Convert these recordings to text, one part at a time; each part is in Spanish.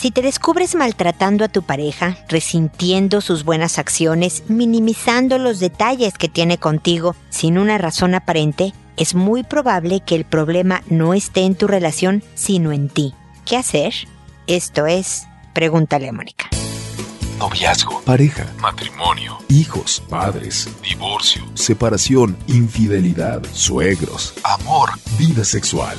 Si te descubres maltratando a tu pareja, resintiendo sus buenas acciones, minimizando los detalles que tiene contigo sin una razón aparente, es muy probable que el problema no esté en tu relación, sino en ti. ¿Qué hacer? Esto es, pregúntale a Mónica. Noviazgo, pareja, matrimonio, hijos, padres, divorcio, separación, infidelidad, suegros, amor, vida sexual.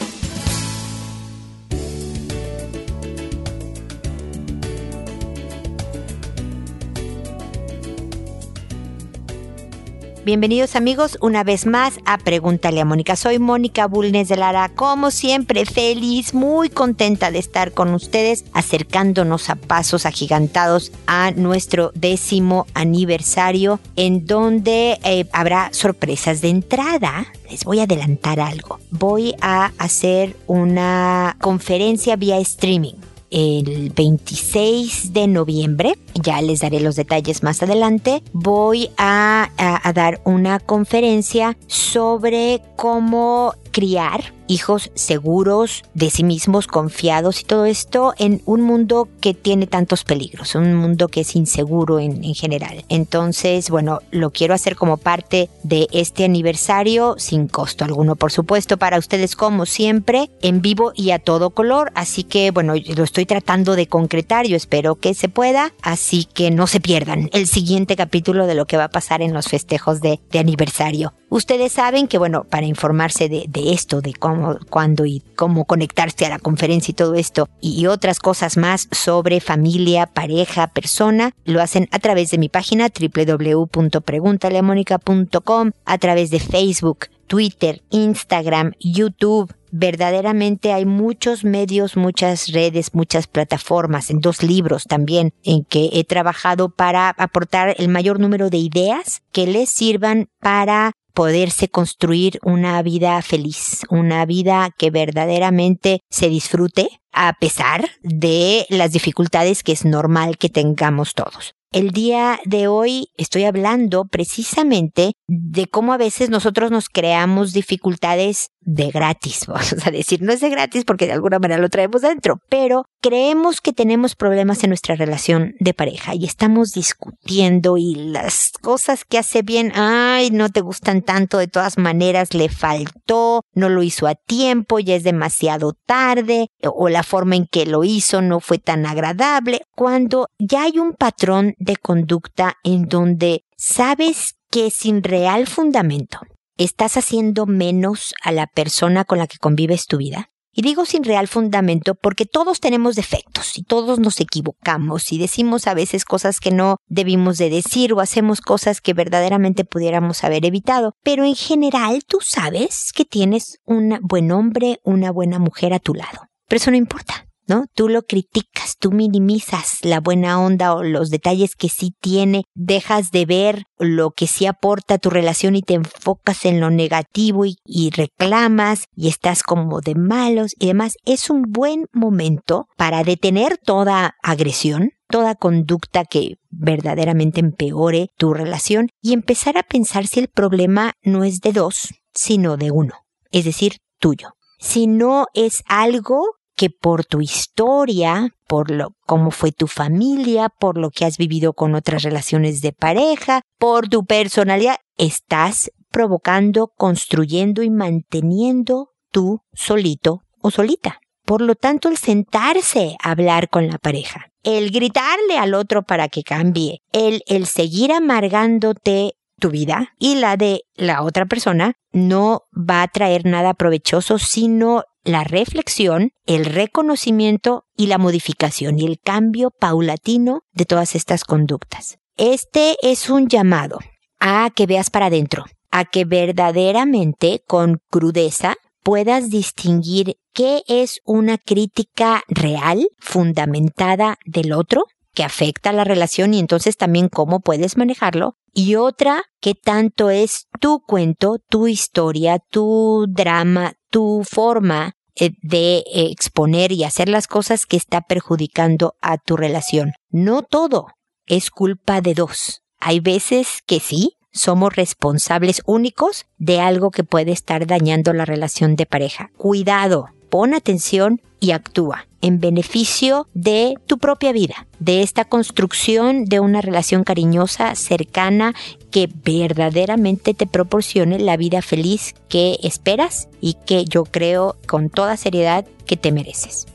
Bienvenidos amigos una vez más a Pregúntale a Mónica. Soy Mónica Bulnes de Lara, como siempre feliz, muy contenta de estar con ustedes, acercándonos a pasos agigantados a nuestro décimo aniversario, en donde eh, habrá sorpresas de entrada. Les voy a adelantar algo. Voy a hacer una conferencia vía streaming el 26 de noviembre, ya les daré los detalles más adelante, voy a, a, dar una conferencia sobre cómo criar hijos seguros de sí mismos, confiados y todo esto en un mundo que tiene tantos peligros, un mundo que es inseguro en, en, general. Entonces, bueno, lo quiero hacer como parte de este aniversario sin costo alguno, por supuesto, para ustedes como siempre, en vivo y a todo color. Así que, bueno, lo estoy tratando de concretar, yo espero que se pueda, así que no se pierdan el siguiente capítulo de lo que va a pasar en los festejos de, de aniversario. Ustedes saben que, bueno, para informarse de esto, de cómo, cuándo y cómo conectarse a la conferencia y todo esto, y, y otras cosas más sobre familia, pareja, persona, lo hacen a través de mi página www.preguntaleamónica.com, a través de Facebook, Twitter, Instagram, YouTube, verdaderamente hay muchos medios, muchas redes, muchas plataformas, en dos libros también, en que he trabajado para aportar el mayor número de ideas que les sirvan para poderse construir una vida feliz, una vida que verdaderamente se disfrute a pesar de las dificultades que es normal que tengamos todos. El día de hoy estoy hablando precisamente de cómo a veces nosotros nos creamos dificultades de gratis, vamos a decir, no es de gratis porque de alguna manera lo traemos dentro, pero creemos que tenemos problemas en nuestra relación de pareja y estamos discutiendo y las cosas que hace bien, ay, no te gustan tanto, de todas maneras le faltó, no lo hizo a tiempo, ya es demasiado tarde, o la forma en que lo hizo no fue tan agradable, cuando ya hay un patrón de conducta en donde sabes que sin real fundamento estás haciendo menos a la persona con la que convives tu vida. Y digo sin real fundamento porque todos tenemos defectos y todos nos equivocamos y decimos a veces cosas que no debimos de decir o hacemos cosas que verdaderamente pudiéramos haber evitado. Pero en general tú sabes que tienes un buen hombre, una buena mujer a tu lado. Pero eso no importa. Tú lo criticas, tú minimizas la buena onda o los detalles que sí tiene, dejas de ver lo que sí aporta tu relación y te enfocas en lo negativo y, y, reclamas y estás como de malos y demás. Es un buen momento para detener toda agresión, toda conducta que verdaderamente empeore tu relación y empezar a pensar si el problema no es de dos, sino de uno, es decir, tuyo. Si no es algo que por tu historia, por lo cómo fue tu familia, por lo que has vivido con otras relaciones de pareja, por tu personalidad, estás provocando, construyendo y manteniendo tú solito o solita. Por lo tanto, el sentarse a hablar con la pareja, el gritarle al otro para que cambie, el, el seguir amargándote tu vida y la de la otra persona no va a traer nada provechoso, sino la reflexión, el reconocimiento y la modificación y el cambio paulatino de todas estas conductas. Este es un llamado a que veas para adentro, a que verdaderamente con crudeza puedas distinguir qué es una crítica real, fundamentada del otro, que afecta a la relación y entonces también cómo puedes manejarlo. Y otra que tanto es tu cuento, tu historia, tu drama, tu forma eh, de exponer y hacer las cosas que está perjudicando a tu relación. No todo es culpa de dos. Hay veces que sí, somos responsables únicos de algo que puede estar dañando la relación de pareja. Cuidado, pon atención y actúa en beneficio de tu propia vida, de esta construcción de una relación cariñosa, cercana, que verdaderamente te proporcione la vida feliz que esperas y que yo creo con toda seriedad que te mereces.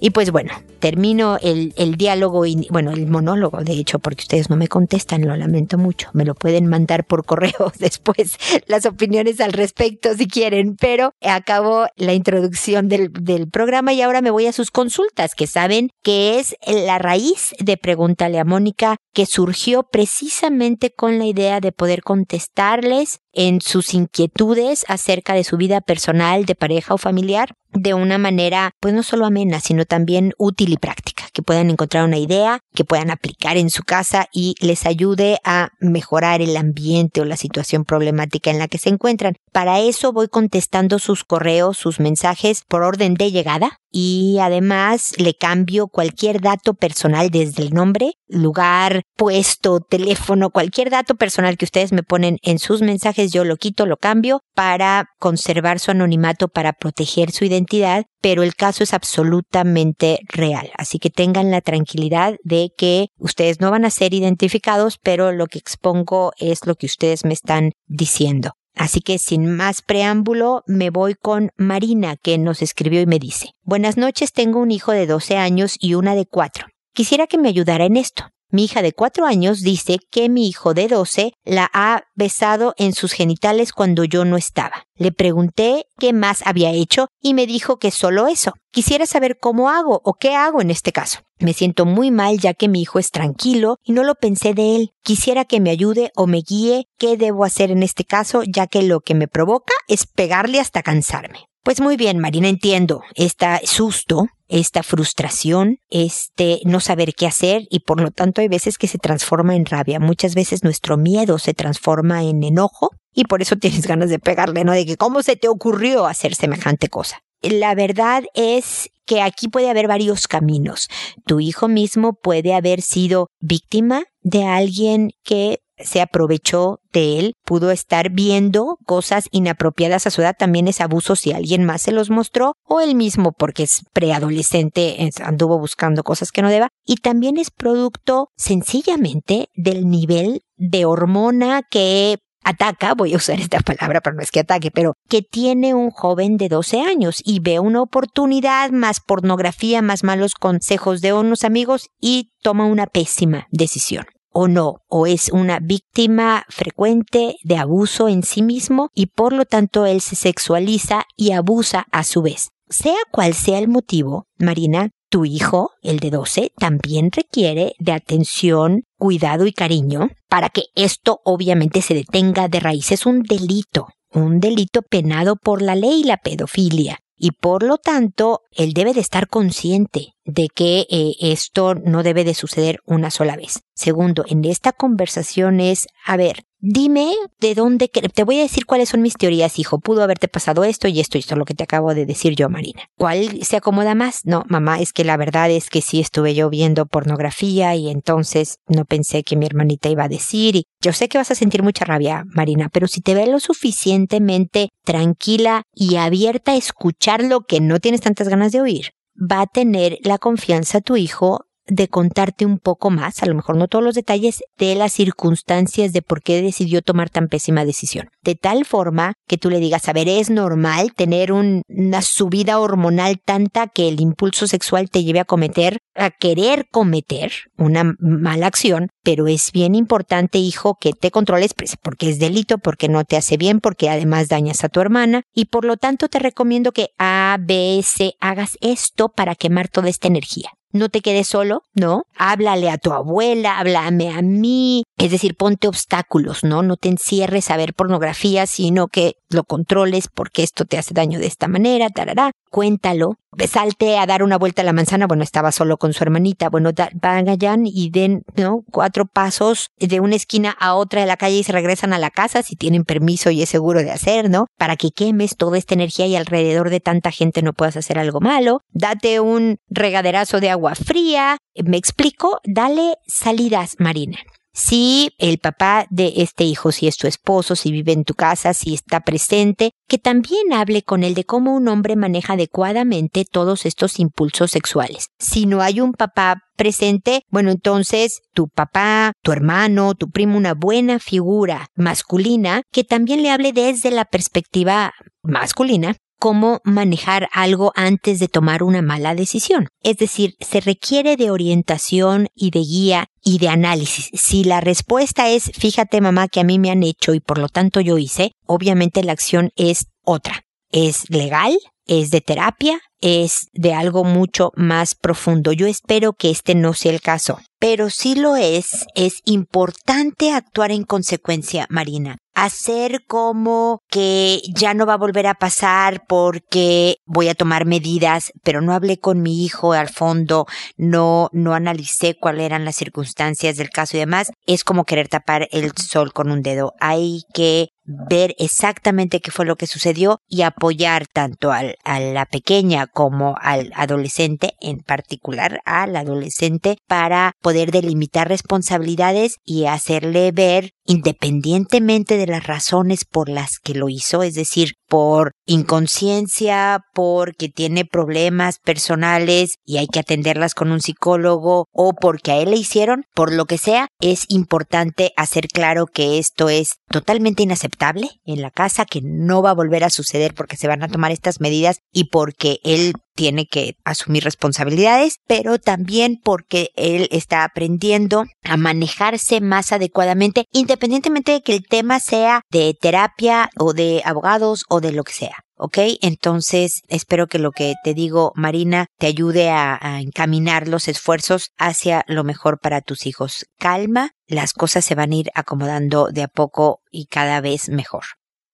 Y pues bueno, termino el, diálogo, y, bueno, el monólogo, de hecho, porque ustedes no me contestan, lo lamento mucho. Me lo pueden mandar por correo después las opiniones al respecto si quieren, pero acabo la introducción del, del programa y ahora me voy a sus consultas, que saben que es la raíz de Pregúntale a Mónica, que surgió precisamente con la idea de poder contestarles en sus inquietudes acerca de su vida personal, de pareja o familiar, de una manera, pues no solo amena, sino también útil y práctica, que puedan encontrar una idea, que puedan aplicar en su casa y les ayude a mejorar el ambiente o la situación problemática en la que se encuentran. Para eso voy contestando sus correos, sus mensajes por orden de llegada y además le cambio cualquier dato personal desde el nombre, lugar, puesto, teléfono, cualquier dato personal que ustedes me ponen en sus mensajes, yo lo quito, lo cambio para conservar su anonimato, para proteger su identidad, pero el caso es absolutamente real. Así que tengan la tranquilidad de que ustedes no van a ser identificados, pero lo que expongo es lo que ustedes me están diciendo. Así que sin más preámbulo, me voy con Marina, que nos escribió y me dice, Buenas noches, tengo un hijo de 12 años y una de 4. Quisiera que me ayudara en esto. Mi hija de 4 años dice que mi hijo de 12 la ha besado en sus genitales cuando yo no estaba. Le pregunté qué más había hecho y me dijo que solo eso. Quisiera saber cómo hago o qué hago en este caso. Me siento muy mal ya que mi hijo es tranquilo y no lo pensé de él. Quisiera que me ayude o me guíe qué debo hacer en este caso ya que lo que me provoca es pegarle hasta cansarme. Pues muy bien, Marina, entiendo. Está susto, esta frustración, este no saber qué hacer y por lo tanto hay veces que se transforma en rabia. Muchas veces nuestro miedo se transforma en enojo y por eso tienes ganas de pegarle, ¿no? De que cómo se te ocurrió hacer semejante cosa. La verdad es que aquí puede haber varios caminos. Tu hijo mismo puede haber sido víctima de alguien que se aprovechó de él, pudo estar viendo cosas inapropiadas a su edad, también es abuso si alguien más se los mostró, o él mismo porque es preadolescente, anduvo buscando cosas que no deba, y también es producto sencillamente del nivel de hormona que ataca, voy a usar esta palabra pero no es que ataque, pero que tiene un joven de 12 años y ve una oportunidad, más pornografía, más malos consejos de unos amigos y toma una pésima decisión o no, o es una víctima frecuente de abuso en sí mismo y por lo tanto él se sexualiza y abusa a su vez. Sea cual sea el motivo, Marina, tu hijo, el de 12, también requiere de atención, cuidado y cariño para que esto obviamente se detenga de raíz. Es un delito, un delito penado por la ley, la pedofilia y por lo tanto él debe de estar consciente de que eh, esto no debe de suceder una sola vez. Segundo, en esta conversación es, a ver, dime de dónde, te voy a decir cuáles son mis teorías, hijo, pudo haberte pasado esto y esto y esto, lo que te acabo de decir yo, Marina. ¿Cuál se acomoda más? No, mamá, es que la verdad es que sí estuve yo viendo pornografía y entonces no pensé que mi hermanita iba a decir y yo sé que vas a sentir mucha rabia, Marina, pero si te ve lo suficientemente tranquila y abierta a escuchar lo que no tienes tantas ganas de oír, va a tener la confianza tu hijo de contarte un poco más, a lo mejor no todos los detalles, de las circunstancias de por qué decidió tomar tan pésima decisión. De tal forma que tú le digas, a ver, es normal tener una subida hormonal tanta que el impulso sexual te lleve a cometer, a querer cometer una mala acción, pero es bien importante, hijo, que te controles pues, porque es delito, porque no te hace bien, porque además dañas a tu hermana y por lo tanto te recomiendo que A, B, C hagas esto para quemar toda esta energía no te quedes solo, ¿no? Háblale a tu abuela, háblame a mí, es decir, ponte obstáculos, ¿no? No te encierres a ver pornografía, sino que lo controles porque esto te hace daño de esta manera, tarará, cuéntalo. Salte a dar una vuelta a la manzana, bueno, estaba solo con su hermanita, bueno, vayan y den, ¿no? Cuatro pasos de una esquina a otra de la calle y se regresan a la casa si tienen permiso y es seguro de hacer, ¿no? Para que quemes toda esta energía y alrededor de tanta gente no puedas hacer algo malo. Date un regaderazo de agua fría. ¿Me explico? Dale salidas, Marina. Si el papá de este hijo, si es tu esposo, si vive en tu casa, si está presente, que también hable con él de cómo un hombre maneja adecuadamente todos estos impulsos sexuales. Si no hay un papá presente, bueno, entonces tu papá, tu hermano, tu primo, una buena figura masculina que también le hable desde la perspectiva masculina cómo manejar algo antes de tomar una mala decisión. Es decir, se requiere de orientación y de guía y de análisis. Si la respuesta es, fíjate mamá que a mí me han hecho y por lo tanto yo hice, obviamente la acción es otra. Es legal, es de terapia, es de algo mucho más profundo. Yo espero que este no sea el caso. Pero si lo es, es importante actuar en consecuencia, Marina. Hacer como que ya no va a volver a pasar porque voy a tomar medidas, pero no hablé con mi hijo al fondo, no, no analicé cuáles eran las circunstancias del caso y demás. Es como querer tapar el sol con un dedo. Hay que ver exactamente qué fue lo que sucedió y apoyar tanto al, a la pequeña como al adolescente, en particular al adolescente, para poder delimitar responsabilidades y hacerle ver independientemente de las razones por las que lo hizo, es decir, por inconsciencia, porque tiene problemas personales y hay que atenderlas con un psicólogo o porque a él le hicieron, por lo que sea, es importante hacer claro que esto es totalmente inaceptable en la casa, que no va a volver a suceder porque se van a tomar estas medidas y porque él tiene que asumir responsabilidades, pero también porque él está aprendiendo a manejarse más adecuadamente, independientemente de que el tema sea de terapia o de abogados o de lo que sea. ¿Ok? Entonces, espero que lo que te digo, Marina, te ayude a, a, encaminar los esfuerzos hacia lo mejor para tus hijos. Calma, las cosas se van a ir acomodando de a poco y cada vez mejor.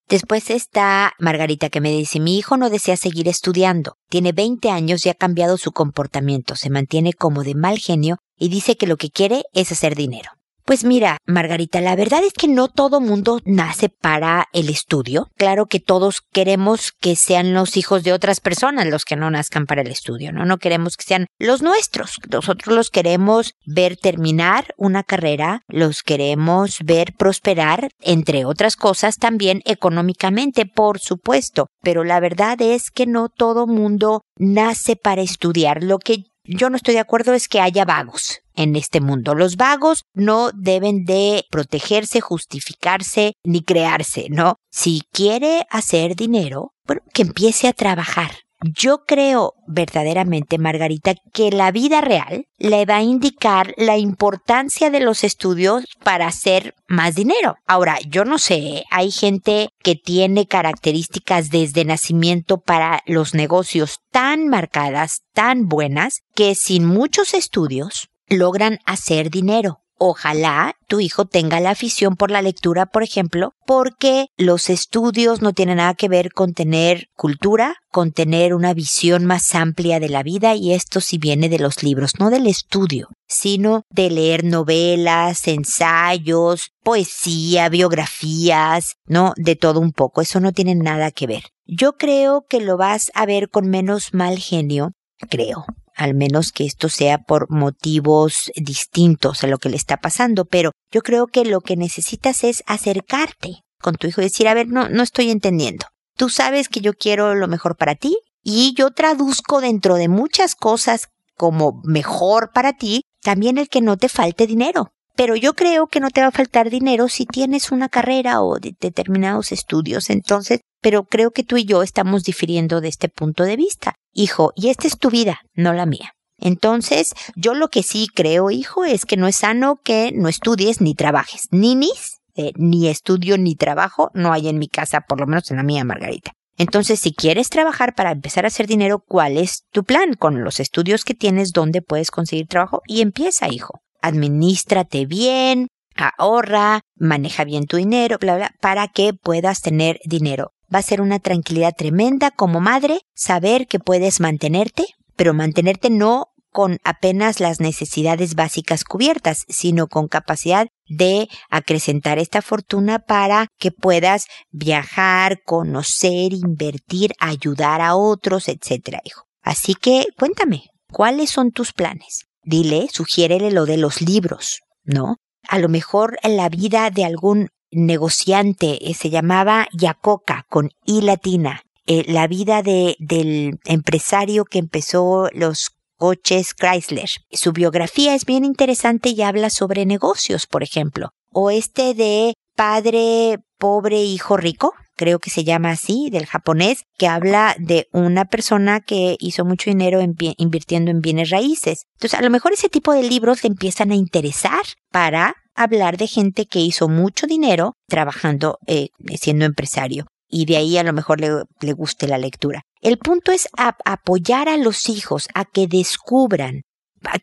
Después está Margarita que me dice, mi hijo no desea seguir estudiando, tiene 20 años y ha cambiado su comportamiento, se mantiene como de mal genio y dice que lo que quiere es hacer dinero. Pues mira, Margarita, la verdad es que no todo mundo nace para el estudio. Claro que todos queremos que sean los hijos de otras personas los que no nazcan para el estudio, ¿no? No queremos que sean los nuestros. Nosotros los queremos ver terminar una carrera, los queremos ver prosperar, entre otras cosas también económicamente, por supuesto. Pero la verdad es que no todo mundo nace para estudiar. Lo que yo no estoy de acuerdo es que haya vagos en este mundo. Los vagos no deben de protegerse, justificarse ni crearse, ¿no? Si quiere hacer dinero, bueno, que empiece a trabajar. Yo creo verdaderamente, Margarita, que la vida real le va a indicar la importancia de los estudios para hacer más dinero. Ahora, yo no sé, hay gente que tiene características desde nacimiento para los negocios tan marcadas, tan buenas, que sin muchos estudios logran hacer dinero. Ojalá tu hijo tenga la afición por la lectura, por ejemplo, porque los estudios no tienen nada que ver con tener cultura, con tener una visión más amplia de la vida y esto sí viene de los libros, no del estudio, sino de leer novelas, ensayos, poesía, biografías, ¿no? De todo un poco, eso no tiene nada que ver. Yo creo que lo vas a ver con menos mal genio, creo, al menos que esto sea por motivos distintos a lo que le está pasando, pero yo creo que lo que necesitas es acercarte con tu hijo y decir, a ver, no, no estoy entendiendo. Tú sabes que yo quiero lo mejor para ti y yo traduzco dentro de muchas cosas como mejor para ti también el que no te falte dinero. Pero yo creo que no te va a faltar dinero si tienes una carrera o determinados estudios. Entonces, pero creo que tú y yo estamos difiriendo de este punto de vista. Hijo, y esta es tu vida, no la mía. Entonces, yo lo que sí creo, hijo, es que no es sano que no estudies ni trabajes. Ninis, eh, ni estudio ni trabajo, no hay en mi casa, por lo menos en la mía, Margarita. Entonces, si quieres trabajar para empezar a hacer dinero, ¿cuál es tu plan? Con los estudios que tienes, ¿dónde puedes conseguir trabajo? Y empieza, hijo administrate bien, ahorra, maneja bien tu dinero, bla, bla, para que puedas tener dinero. Va a ser una tranquilidad tremenda como madre saber que puedes mantenerte, pero mantenerte no con apenas las necesidades básicas cubiertas, sino con capacidad de acrecentar esta fortuna para que puedas viajar, conocer, invertir, ayudar a otros, etcétera, hijo. Así que cuéntame, ¿cuáles son tus planes? Dile, sugiérele lo de los libros, ¿no? A lo mejor en la vida de algún negociante eh, se llamaba Yacoca con I latina. Eh, la vida de, del empresario que empezó los coches Chrysler. Su biografía es bien interesante y habla sobre negocios, por ejemplo. O este de padre pobre, hijo rico, creo que se llama así, del japonés, que habla de una persona que hizo mucho dinero invirtiendo en bienes raíces. Entonces, a lo mejor ese tipo de libros le empiezan a interesar para hablar de gente que hizo mucho dinero trabajando, eh, siendo empresario y de ahí a lo mejor le, le guste la lectura. El punto es apoyar a los hijos a que descubran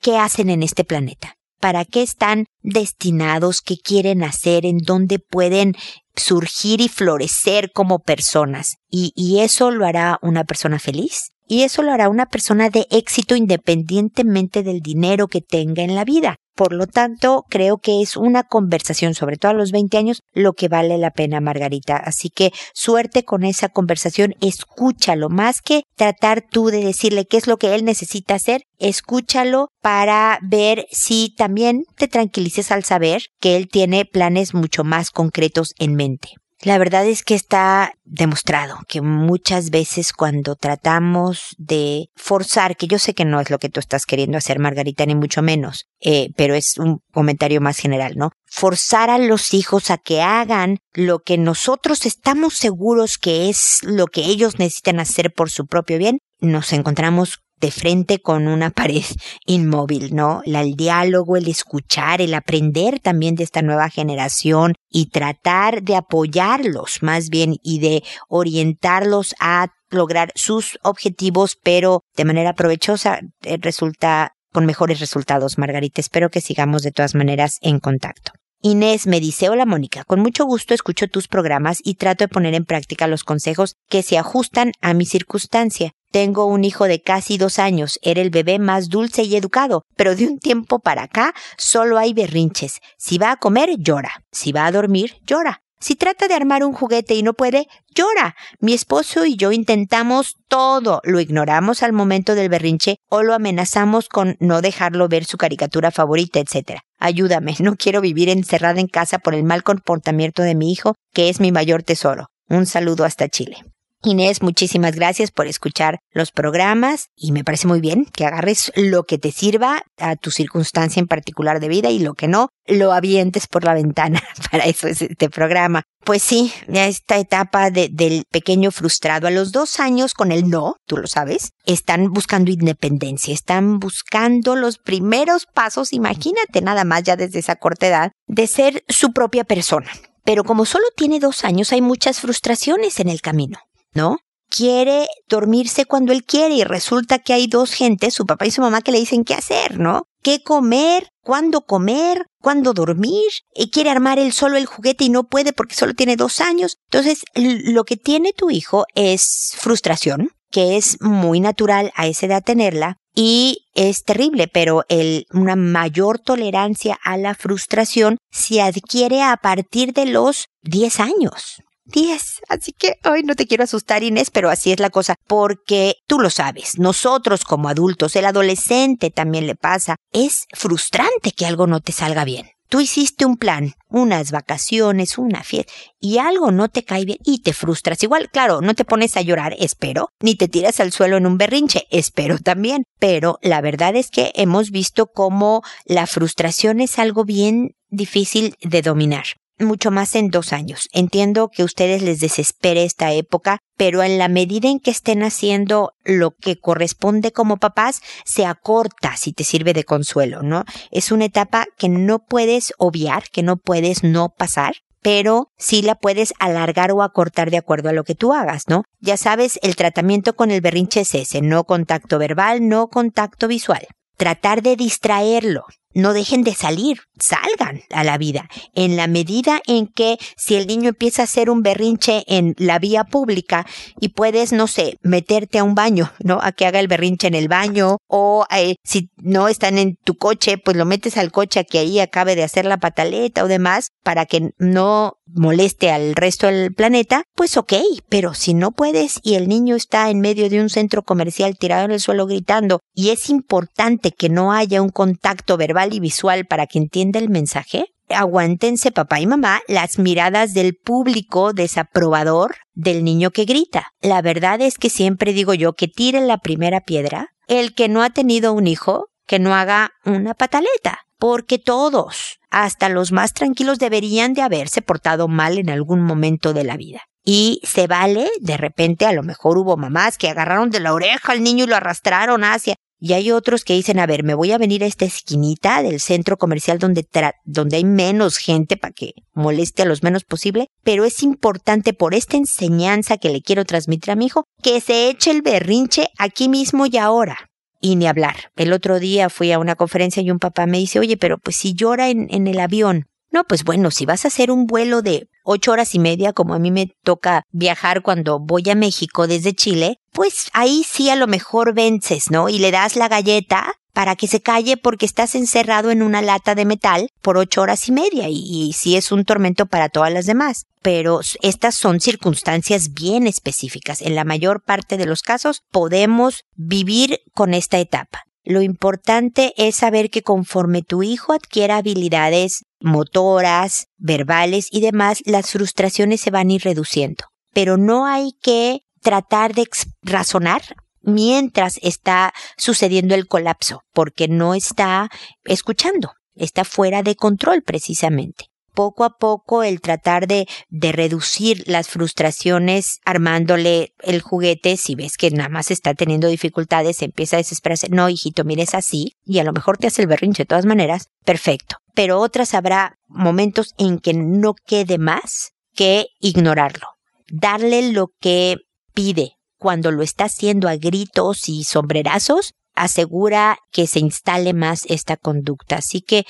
qué hacen en este planeta, para qué están destinados, qué quieren hacer, en dónde pueden surgir y florecer como personas. Y, y eso lo hará una persona feliz. Y eso lo hará una persona de éxito independientemente del dinero que tenga en la vida. Por lo tanto, creo que es una conversación, sobre todo a los 20 años, lo que vale la pena, Margarita. Así que suerte con esa conversación, escúchalo, más que tratar tú de decirle qué es lo que él necesita hacer, escúchalo para ver si también te tranquilices al saber que él tiene planes mucho más concretos en mente. La verdad es que está demostrado que muchas veces cuando tratamos de forzar, que yo sé que no es lo que tú estás queriendo hacer, Margarita, ni mucho menos, eh, pero es un comentario más general, ¿no? Forzar a los hijos a que hagan lo que nosotros estamos seguros que es lo que ellos necesitan hacer por su propio bien, nos encontramos de frente con una pared inmóvil, ¿no? el diálogo, el escuchar, el aprender también de esta nueva generación y tratar de apoyarlos más bien y de orientarlos a lograr sus objetivos, pero de manera provechosa eh, resulta con mejores resultados, Margarita. Espero que sigamos de todas maneras en contacto. Inés me dice, hola Mónica, con mucho gusto escucho tus programas y trato de poner en práctica los consejos que se ajustan a mi circunstancia. Tengo un hijo de casi dos años, era el bebé más dulce y educado, pero de un tiempo para acá solo hay berrinches. Si va a comer, llora. Si va a dormir, llora. Si trata de armar un juguete y no puede, llora. Mi esposo y yo intentamos todo. Lo ignoramos al momento del berrinche o lo amenazamos con no dejarlo ver su caricatura favorita, etc. Ayúdame, no quiero vivir encerrada en casa por el mal comportamiento de mi hijo, que es mi mayor tesoro. Un saludo hasta Chile. Inés, muchísimas gracias por escuchar los programas y me parece muy bien que agarres lo que te sirva a tu circunstancia en particular de vida y lo que no, lo avientes por la ventana. Para eso es este programa. Pues sí, esta etapa del pequeño frustrado a los dos años con el no, tú lo sabes, están buscando independencia, están buscando los primeros pasos, imagínate nada más ya desde esa corta edad, de ser su propia persona. Pero como solo tiene dos años, hay muchas frustraciones en el camino. ¿No? Quiere dormirse cuando él quiere y resulta que hay dos gentes, su papá y su mamá, que le dicen qué hacer, ¿no? ¿Qué comer? ¿Cuándo comer? ¿Cuándo dormir? Y quiere armar él solo el juguete y no puede porque solo tiene dos años. Entonces, lo que tiene tu hijo es frustración, que es muy natural a esa edad tenerla, y es terrible, pero el, una mayor tolerancia a la frustración se adquiere a partir de los 10 años. 10. Así que hoy no te quiero asustar, Inés, pero así es la cosa, porque tú lo sabes, nosotros como adultos, el adolescente también le pasa, es frustrante que algo no te salga bien. Tú hiciste un plan, unas vacaciones, una fiesta, y algo no te cae bien y te frustras. Igual, claro, no te pones a llorar, espero, ni te tiras al suelo en un berrinche, espero también. Pero la verdad es que hemos visto cómo la frustración es algo bien difícil de dominar mucho más en dos años. Entiendo que a ustedes les desespere esta época, pero en la medida en que estén haciendo lo que corresponde como papás, se acorta si te sirve de consuelo, ¿no? Es una etapa que no puedes obviar, que no puedes no pasar, pero sí la puedes alargar o acortar de acuerdo a lo que tú hagas, ¿no? Ya sabes, el tratamiento con el berrinche es ese, no contacto verbal, no contacto visual. tratar de distraerlo. No dejen de salir, salgan a la vida. En la medida en que si el niño empieza a hacer un berrinche en la vía pública y puedes, no sé, meterte a un baño, ¿no? A que haga el berrinche en el baño o eh, si no están en tu coche, pues lo metes al coche a que ahí acabe de hacer la pataleta o demás para que no moleste al resto del planeta, pues ok, pero si no puedes y el niño está en medio de un centro comercial tirado en el suelo gritando y es importante que no haya un contacto verbal y visual para que entienda el mensaje, aguántense papá y mamá las miradas del público desaprobador del niño que grita. La verdad es que siempre digo yo que tire la primera piedra el que no ha tenido un hijo que no haga una pataleta, porque todos, hasta los más tranquilos, deberían de haberse portado mal en algún momento de la vida. Y se vale, de repente a lo mejor hubo mamás que agarraron de la oreja al niño y lo arrastraron hacia, y hay otros que dicen, a ver, me voy a venir a esta esquinita del centro comercial donde, donde hay menos gente para que moleste a los menos posible, pero es importante por esta enseñanza que le quiero transmitir a mi hijo, que se eche el berrinche aquí mismo y ahora. Y ni hablar. El otro día fui a una conferencia y un papá me dice, oye, pero pues si llora en, en el avión, no, pues bueno, si vas a hacer un vuelo de ocho horas y media, como a mí me toca viajar cuando voy a México desde Chile, pues ahí sí a lo mejor vences, ¿no? Y le das la galleta para que se calle porque estás encerrado en una lata de metal por ocho horas y media y, y sí es un tormento para todas las demás. Pero estas son circunstancias bien específicas. En la mayor parte de los casos podemos vivir con esta etapa. Lo importante es saber que conforme tu hijo adquiera habilidades motoras, verbales y demás, las frustraciones se van a ir reduciendo. Pero no hay que tratar de razonar mientras está sucediendo el colapso, porque no está escuchando, está fuera de control precisamente poco a poco el tratar de, de reducir las frustraciones armándole el juguete, si ves que nada más está teniendo dificultades, empieza a desesperarse, no, hijito, mires así, y a lo mejor te hace el berrinche de todas maneras, perfecto. Pero otras habrá momentos en que no quede más que ignorarlo. Darle lo que pide cuando lo está haciendo a gritos y sombrerazos, asegura que se instale más esta conducta. Así que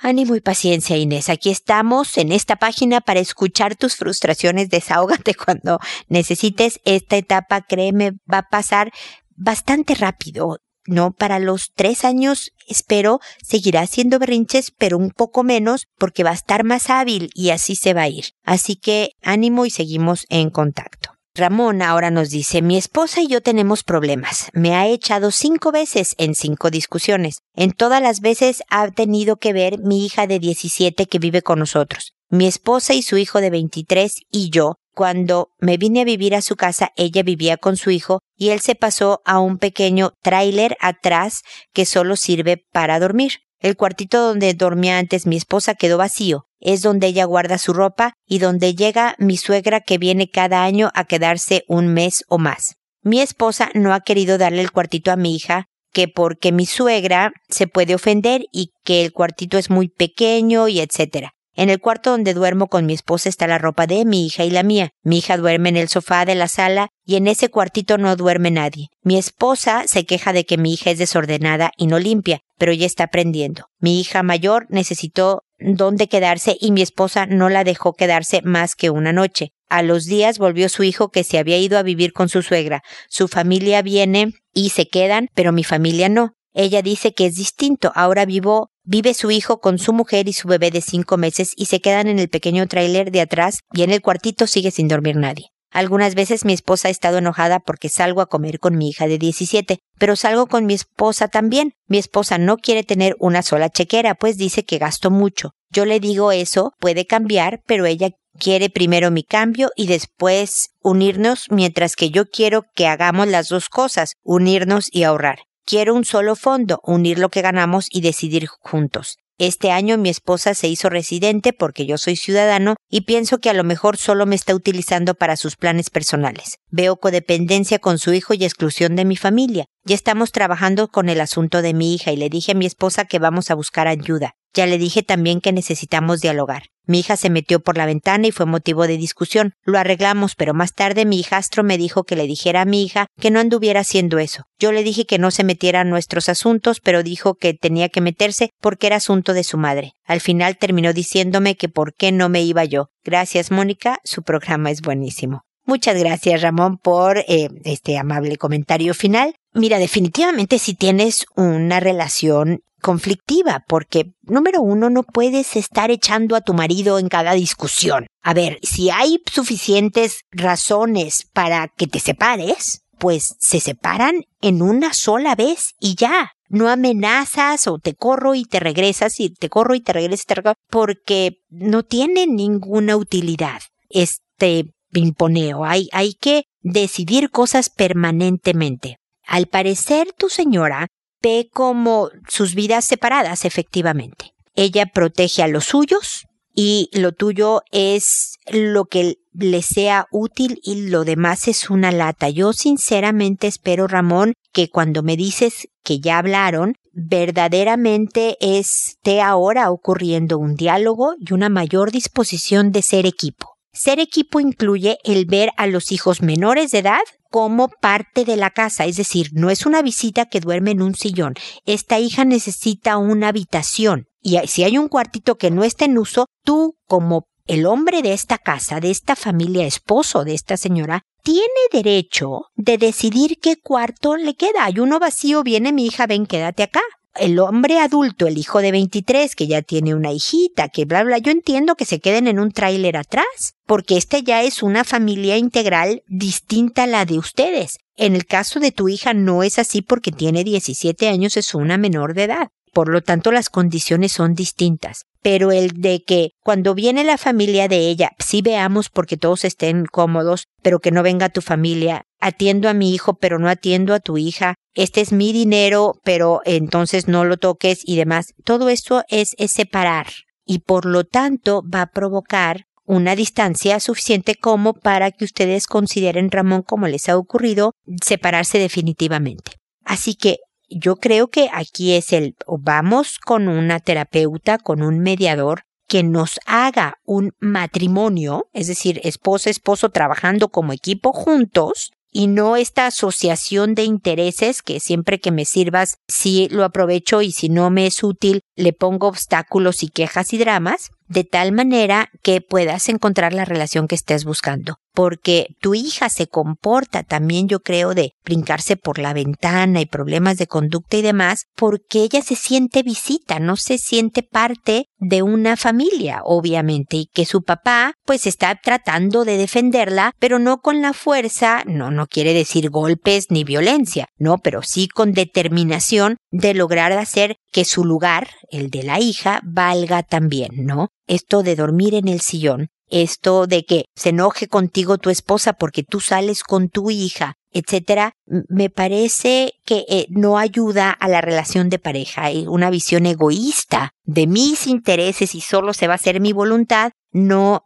ánimo y paciencia, Inés. Aquí estamos en esta página para escuchar tus frustraciones. Desahógate cuando necesites. Esta etapa, créeme, va a pasar bastante rápido. No, para los tres años espero seguirá haciendo berrinches, pero un poco menos porque va a estar más hábil y así se va a ir. Así que ánimo y seguimos en contacto. Ramón ahora nos dice, mi esposa y yo tenemos problemas. Me ha echado cinco veces en cinco discusiones. En todas las veces ha tenido que ver mi hija de 17 que vive con nosotros. Mi esposa y su hijo de 23 y yo. Cuando me vine a vivir a su casa, ella vivía con su hijo y él se pasó a un pequeño tráiler atrás que solo sirve para dormir. El cuartito donde dormía antes mi esposa quedó vacío. Es donde ella guarda su ropa y donde llega mi suegra que viene cada año a quedarse un mes o más. Mi esposa no ha querido darle el cuartito a mi hija, que porque mi suegra se puede ofender y que el cuartito es muy pequeño y etcétera. En el cuarto donde duermo con mi esposa está la ropa de mi hija y la mía. Mi hija duerme en el sofá de la sala y en ese cuartito no duerme nadie. Mi esposa se queja de que mi hija es desordenada y no limpia, pero ya está aprendiendo. Mi hija mayor necesitó dónde quedarse y mi esposa no la dejó quedarse más que una noche. A los días volvió su hijo que se había ido a vivir con su suegra. Su familia viene y se quedan, pero mi familia no. Ella dice que es distinto. Ahora vivo, vive su hijo con su mujer y su bebé de cinco meses y se quedan en el pequeño tráiler de atrás y en el cuartito sigue sin dormir nadie. Algunas veces mi esposa ha estado enojada porque salgo a comer con mi hija de 17, pero salgo con mi esposa también. Mi esposa no quiere tener una sola chequera, pues dice que gasto mucho. Yo le digo eso, puede cambiar, pero ella quiere primero mi cambio y después unirnos, mientras que yo quiero que hagamos las dos cosas, unirnos y ahorrar. Quiero un solo fondo, unir lo que ganamos y decidir juntos. Este año mi esposa se hizo residente porque yo soy ciudadano y pienso que a lo mejor solo me está utilizando para sus planes personales. Veo codependencia con su hijo y exclusión de mi familia. Ya estamos trabajando con el asunto de mi hija y le dije a mi esposa que vamos a buscar ayuda. Ya le dije también que necesitamos dialogar. Mi hija se metió por la ventana y fue motivo de discusión. Lo arreglamos, pero más tarde mi hijastro me dijo que le dijera a mi hija que no anduviera haciendo eso. Yo le dije que no se metiera en nuestros asuntos, pero dijo que tenía que meterse porque era asunto de su madre. Al final terminó diciéndome que por qué no me iba yo. Gracias, Mónica, su programa es buenísimo. Muchas gracias, Ramón, por eh, este amable comentario final. Mira, definitivamente si tienes una relación conflictiva, porque número uno, no puedes estar echando a tu marido en cada discusión. A ver, si hay suficientes razones para que te separes, pues se separan en una sola vez y ya. No amenazas o te corro y te regresas y te corro y te regresas, porque no tiene ninguna utilidad. Este pimponeo. Hay, hay que decidir cosas permanentemente. Al parecer, tu señora ve como sus vidas separadas, efectivamente. Ella protege a los suyos y lo tuyo es lo que le sea útil y lo demás es una lata. Yo sinceramente espero, Ramón, que cuando me dices que ya hablaron, verdaderamente esté ahora ocurriendo un diálogo y una mayor disposición de ser equipo. Ser equipo incluye el ver a los hijos menores de edad como parte de la casa, es decir, no es una visita que duerme en un sillón. Esta hija necesita una habitación y si hay un cuartito que no está en uso, tú como el hombre de esta casa, de esta familia, esposo de esta señora, tiene derecho de decidir qué cuarto le queda. Hay uno vacío, viene mi hija, ven, quédate acá el hombre adulto, el hijo de 23, que ya tiene una hijita, que bla, bla, yo entiendo que se queden en un tráiler atrás, porque esta ya es una familia integral distinta a la de ustedes. En el caso de tu hija no es así porque tiene 17 años, es una menor de edad. Por lo tanto, las condiciones son distintas. Pero el de que cuando viene la familia de ella, sí veamos porque todos estén cómodos, pero que no venga tu familia, atiendo a mi hijo, pero no atiendo a tu hija, este es mi dinero, pero entonces no lo toques y demás. Todo esto es, separar y por lo tanto va a provocar una distancia suficiente como para que ustedes consideren, Ramón, como les ha ocurrido, separarse definitivamente. Así que yo creo que aquí es el vamos con una terapeuta, con un mediador que nos haga un matrimonio, es decir, esposa, esposo trabajando como equipo juntos y no esta asociación de intereses que siempre que me sirvas sí lo aprovecho y si no me es útil le pongo obstáculos y quejas y dramas, de tal manera que puedas encontrar la relación que estés buscando. Porque tu hija se comporta también, yo creo, de brincarse por la ventana y problemas de conducta y demás, porque ella se siente visita, no se siente parte de una familia, obviamente, y que su papá, pues está tratando de defenderla, pero no con la fuerza, no, no quiere decir golpes ni violencia, no, pero sí con determinación de lograr hacer que su lugar, el de la hija, valga también, ¿no? Esto de dormir en el sillón, esto de que se enoje contigo tu esposa porque tú sales con tu hija, etcétera, me parece que eh, no ayuda a la relación de pareja. Hay una visión egoísta de mis intereses y solo se va a hacer mi voluntad, no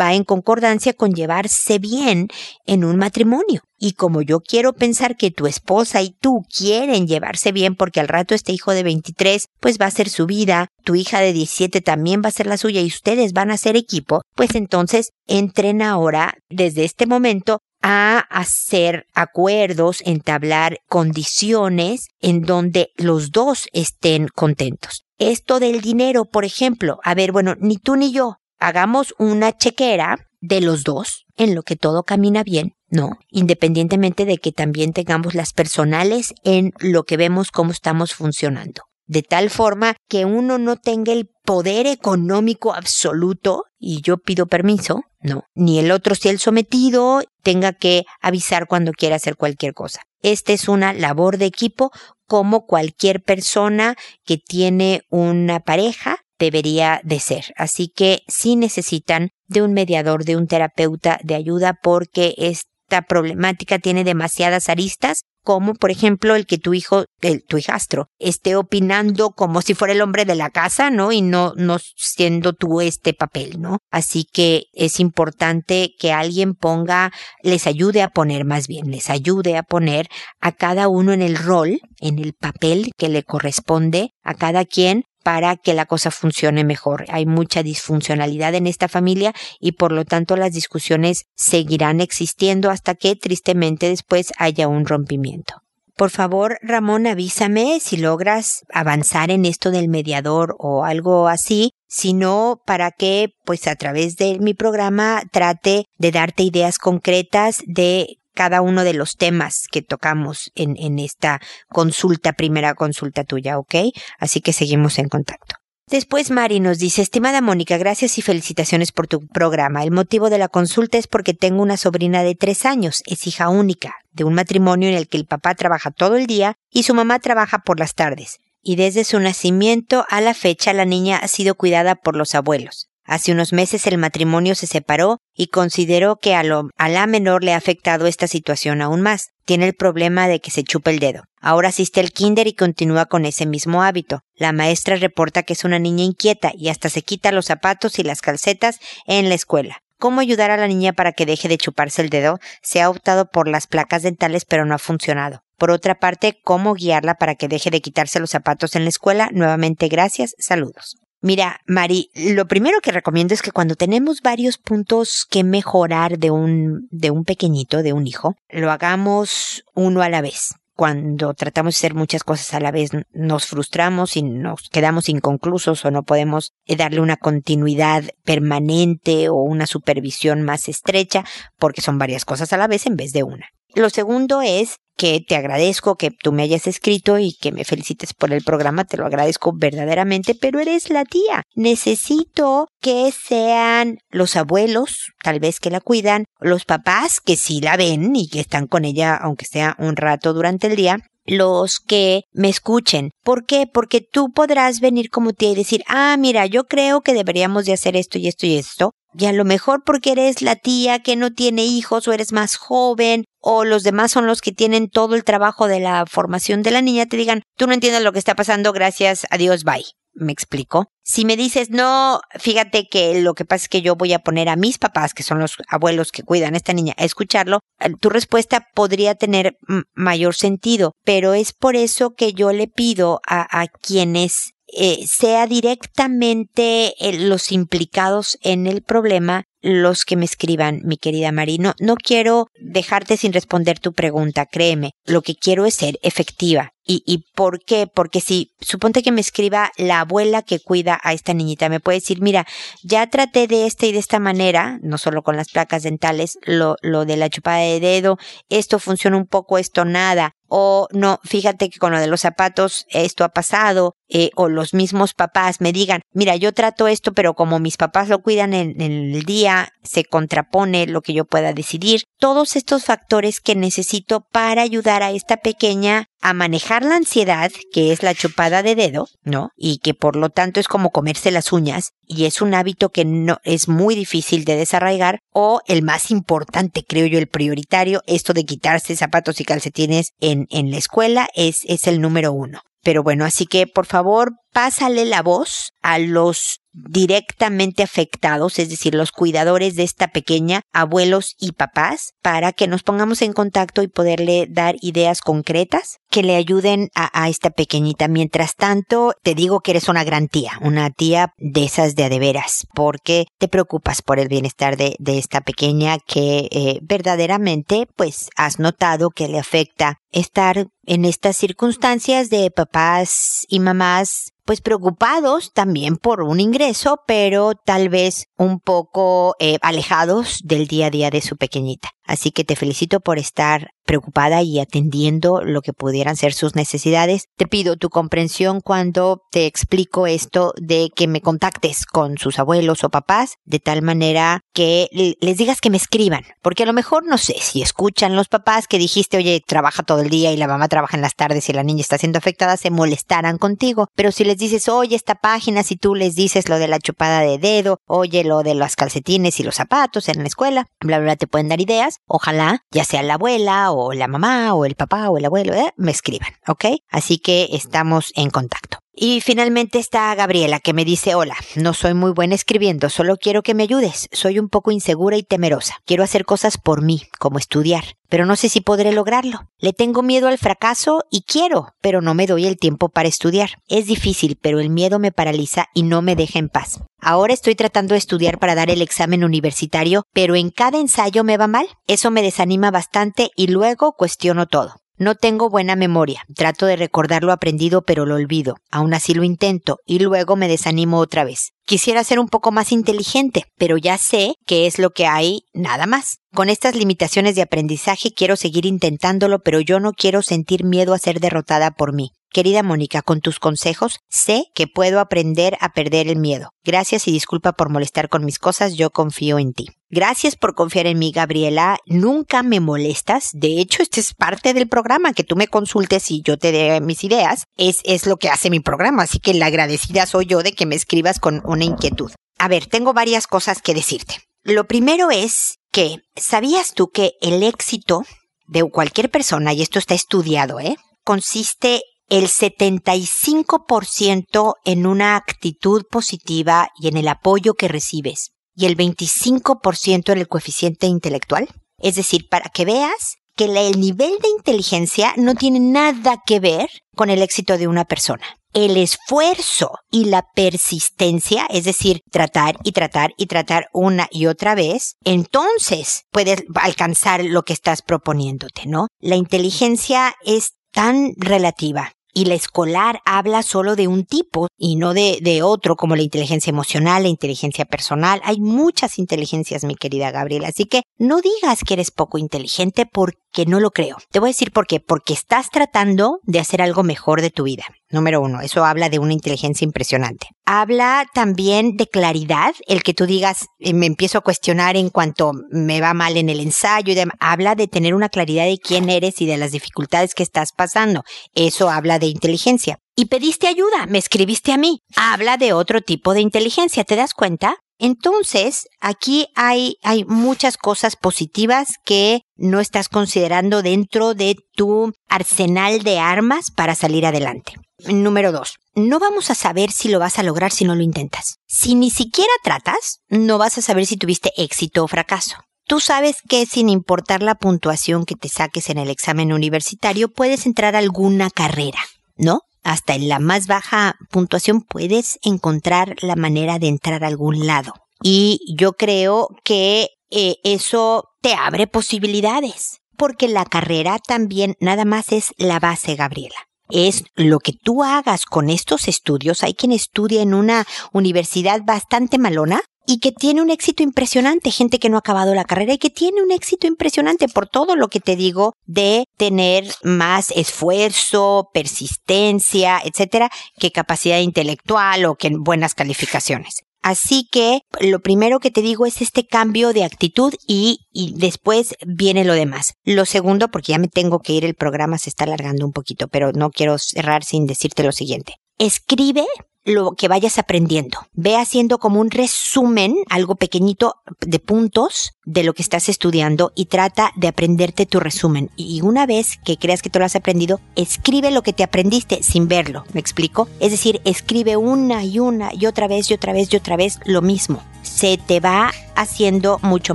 va en concordancia con llevarse bien en un matrimonio. Y como yo quiero pensar que tu esposa y tú quieren llevarse bien porque al rato este hijo de 23 pues va a ser su vida, tu hija de 17 también va a ser la suya y ustedes van a ser equipo, pues entonces entren ahora desde este momento a hacer acuerdos, entablar condiciones en donde los dos estén contentos. Esto del dinero, por ejemplo, a ver, bueno, ni tú ni yo, hagamos una chequera de los dos en lo que todo camina bien, ¿no? Independientemente de que también tengamos las personales en lo que vemos cómo estamos funcionando. De tal forma que uno no tenga el poder económico absoluto y yo pido permiso, no. Ni el otro, si el sometido, tenga que avisar cuando quiera hacer cualquier cosa. Esta es una labor de equipo como cualquier persona que tiene una pareja debería de ser. Así que sí necesitan de un mediador, de un terapeuta de ayuda porque es esta problemática tiene demasiadas aristas como por ejemplo el que tu hijo, el, tu hijastro, esté opinando como si fuera el hombre de la casa, ¿no? Y no, no siendo tú este papel, ¿no? Así que es importante que alguien ponga, les ayude a poner más bien, les ayude a poner a cada uno en el rol, en el papel que le corresponde a cada quien para que la cosa funcione mejor. Hay mucha disfuncionalidad en esta familia y por lo tanto las discusiones seguirán existiendo hasta que tristemente después haya un rompimiento. Por favor, Ramón, avísame si logras avanzar en esto del mediador o algo así, sino para que, pues a través de mi programa, trate de darte ideas concretas de cada uno de los temas que tocamos en, en esta consulta, primera consulta tuya, ¿ok? Así que seguimos en contacto. Después Mari nos dice, estimada Mónica, gracias y felicitaciones por tu programa. El motivo de la consulta es porque tengo una sobrina de tres años, es hija única, de un matrimonio en el que el papá trabaja todo el día y su mamá trabaja por las tardes. Y desde su nacimiento a la fecha la niña ha sido cuidada por los abuelos. Hace unos meses el matrimonio se separó y consideró que a, la menor le ha afectado esta situación aún más. Tiene el problema de que se chupa el dedo. Ahora asiste al kinder y continúa con ese mismo hábito. La maestra reporta que es una niña inquieta y hasta se quita los zapatos y las calcetas en la escuela. ¿Cómo ayudar a la niña para que deje de chuparse el dedo? Se ha optado por las placas dentales pero no ha funcionado. Por otra parte, ¿cómo guiarla para que deje de quitarse los zapatos en la escuela? Nuevamente, gracias. Saludos. Mira, Mari, lo primero que recomiendo es que cuando tenemos varios puntos que mejorar de un, de un pequeñito, de un hijo, lo hagamos uno a la vez. Cuando tratamos de hacer muchas cosas a la vez, nos frustramos y nos quedamos inconclusos o no podemos eh, darle una continuidad permanente o una supervisión más estrecha porque son varias cosas a la vez en vez de una. Lo segundo es que te agradezco que tú me hayas escrito y que me felicites por el programa, te lo agradezco verdaderamente, pero eres la tía. Necesito que sean los abuelos, tal vez que la cuidan, los papás que sí la ven y que están con ella, aunque sea un rato durante el día, los que me escuchen. ¿Por qué? Porque tú podrás venir como tía y decir, ah, mira, yo creo que deberíamos de hacer esto y esto y esto. Y a lo mejor porque eres la tía que no tiene hijos o eres más joven o los demás son los que tienen todo el trabajo de la formación de la niña, te digan, tú no entiendes lo que está pasando, gracias, adiós, bye. ¿Me explico? Si me dices, no, fíjate que lo que pasa es que yo voy a poner a mis papás, que son los abuelos que cuidan a esta niña, a escucharlo, eh, tu respuesta podría tener mayor sentido, pero es por eso que yo le pido a, a quienes eh, sea directamente eh, los implicados en el problema los que me escriban, mi querida Marino. No quiero dejarte sin responder tu pregunta, créeme. Lo que quiero es ser efectiva. ¿Y, ¿Y por qué? Porque si, suponte que me escriba la abuela que cuida a esta niñita, me puede decir, mira, ya traté de esta y de esta manera, no solo con las placas dentales, lo, lo de la chupada de dedo, esto funciona un poco, esto nada o no, fíjate que con lo de los zapatos esto ha pasado, eh, o los mismos papás me digan, mira, yo trato esto, pero como mis papás lo cuidan en, en, el día, se contrapone lo que yo pueda decidir. Todos estos factores que necesito para ayudar a esta pequeña a manejar la ansiedad, que es la chupada de dedo, ¿no? Y que por lo tanto es como comerse las uñas, y es un hábito que no es muy difícil de desarraigar, o el más importante, creo yo, el prioritario, esto de quitarse zapatos y calcetines en, en la escuela es, es el número uno. Pero bueno, así que por favor, pásale la voz a los directamente afectados, es decir, los cuidadores de esta pequeña, abuelos y papás, para que nos pongamos en contacto y poderle dar ideas concretas que le ayuden a, esta pequeñita. Mientras tanto, te digo que eres una gran tía, una tía de esas de adeveras, porque te preocupas por el bienestar de, esta pequeña que eh, verdaderamente, pues, has notado que le afecta estar en estas circunstancias de papás y mamás pues preocupados también por un ingreso, pero tal vez un poco eh, alejados del día a día de su pequeñita. Así que te felicito por estar preocupada y atendiendo lo que pudieran ser sus necesidades. Te pido tu comprensión cuando te explico esto de que me contactes con sus abuelos o papás, de tal manera que les digas que me escriban, porque a lo mejor no sé si escuchan los papás que dijiste, oye, trabaja todo el día y la mamá trabaja en las tardes y la niña está siendo afectada, se molestarán contigo, pero si les dices, oye, esta página, si tú les dices lo de la chupada de dedo, oye, lo de los calcetines y los zapatos en la escuela, bla, bla, bla, te pueden dar ideas. Ojalá, ya sea la abuela o la mamá o el papá o el abuelo, ¿eh? me escriban, ¿ok? Así que estamos en contacto. Y finalmente está Gabriela que me dice, hola, no soy muy buena escribiendo, solo quiero que me ayudes. Soy un poco insegura y temerosa. Quiero hacer cosas por mí, como estudiar, pero no sé si podré lograrlo. Le tengo miedo al fracaso y quiero, pero no me doy el tiempo para estudiar. Es difícil, pero el miedo me paraliza y no me deja en paz. Ahora estoy tratando de estudiar para dar el examen universitario, pero en cada ensayo me va mal. Eso me desanima bastante y luego cuestiono todo. No tengo buena memoria. Trato de recordar lo aprendido, pero lo olvido. Aún así lo intento y luego me desanimo otra vez. Quisiera ser un poco más inteligente, pero ya sé que es lo que hay, nada más. Con estas limitaciones de aprendizaje quiero seguir intentándolo, pero yo no quiero sentir miedo a ser derrotada por mí. Querida Mónica, con tus consejos sé que puedo aprender a perder el miedo. Gracias y disculpa por molestar con mis cosas, yo confío en ti. Gracias por confiar en mí, Gabriela. Nunca me molestas. De hecho, este es parte del programa, que tú me consultes y yo te dé mis ideas. Es, es lo que hace mi programa, así que la agradecida soy yo de que me escribas con una inquietud. A ver, tengo varias cosas que decirte. Lo primero es que, ¿sabías tú que el éxito de cualquier persona, y esto está estudiado, ¿eh? consiste el 75% en una actitud positiva y en el apoyo que recibes y el 25% en el coeficiente intelectual. Es decir, para que veas que el nivel de inteligencia no tiene nada que ver con el éxito de una persona. El esfuerzo y la persistencia, es decir, tratar y tratar y tratar una y otra vez, entonces puedes alcanzar lo que estás proponiéndote, ¿no? La inteligencia es tan relativa y la escolar habla solo de un tipo y no de, de, otro, como la inteligencia emocional, la inteligencia personal. Hay muchas inteligencias, mi querida Gabriela. Así que no digas que eres poco inteligente porque no lo creo. Te voy a decir por qué. Porque estás tratando de hacer algo mejor de tu vida. Número uno, eso habla de una inteligencia impresionante. Habla también de claridad, el que tú digas, eh, me empiezo a cuestionar en cuanto me va mal en el ensayo y. Habla de tener una claridad de quién eres y de las dificultades que estás pasando. Eso habla de inteligencia. Y pediste ayuda, me escribiste a mí. Habla de otro tipo de inteligencia, ¿te das cuenta? Entonces, aquí hay, hay muchas cosas positivas que no estás considerando dentro de tu arsenal de armas para salir adelante. Número dos, no vamos a saber si lo vas a lograr si no lo intentas. Si ni siquiera tratas, no vas a saber si tuviste éxito o fracaso. Tú sabes que sin importar la puntuación que te saques en el examen universitario, puedes entrar a alguna carrera, ¿no? Hasta en la más baja puntuación puedes encontrar la manera de entrar a algún lado. Y yo creo que eh, eso te abre posibilidades, porque la carrera también nada más es la base, Gabriela es lo que tú hagas con estos estudios. Hay quien estudia en una universidad bastante malona y que tiene un éxito impresionante, gente que no ha acabado la carrera y que tiene un éxito impresionante por todo lo que te digo de tener más esfuerzo, persistencia, etcétera, que capacidad intelectual o que buenas calificaciones. Así que lo primero que te digo es este cambio de actitud y, después viene lo demás. Lo segundo, porque ya me tengo que ir, el programa se está alargando un poquito, pero no quiero cerrar sin decirte lo siguiente. Escribe lo que vayas aprendiendo. Ve haciendo como un resumen, algo pequeñito de puntos de lo que estás estudiando y trata de aprenderte tu resumen. Y una vez que creas que te lo has aprendido, escribe lo que te aprendiste sin verlo. ¿Me explico? Es decir, escribe una y una y otra vez y otra vez y otra vez lo mismo. Se te va haciendo mucho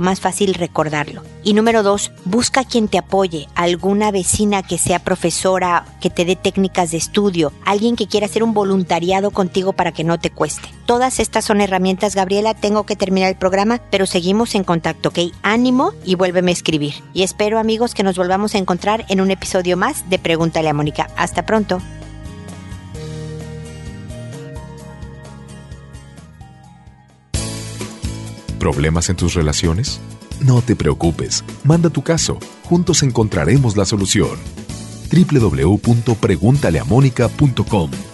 más fácil recordarlo. Y número dos, busca quien te apoye, alguna vecina que sea profesora, que te dé técnicas de estudio, alguien que quiera hacer un voluntariado para que no te cueste. Todas estas son herramientas, Gabriela. Tengo que terminar el programa, pero seguimos en contacto, ¿ok? Ánimo y vuélveme a escribir. Y espero, amigos, que nos volvamos a encontrar en un episodio más de Pregúntale a Mónica. Hasta pronto. ¿Problemas en tus relaciones? No te preocupes, manda tu caso, juntos encontraremos la solución. www.preguntaleamónica.com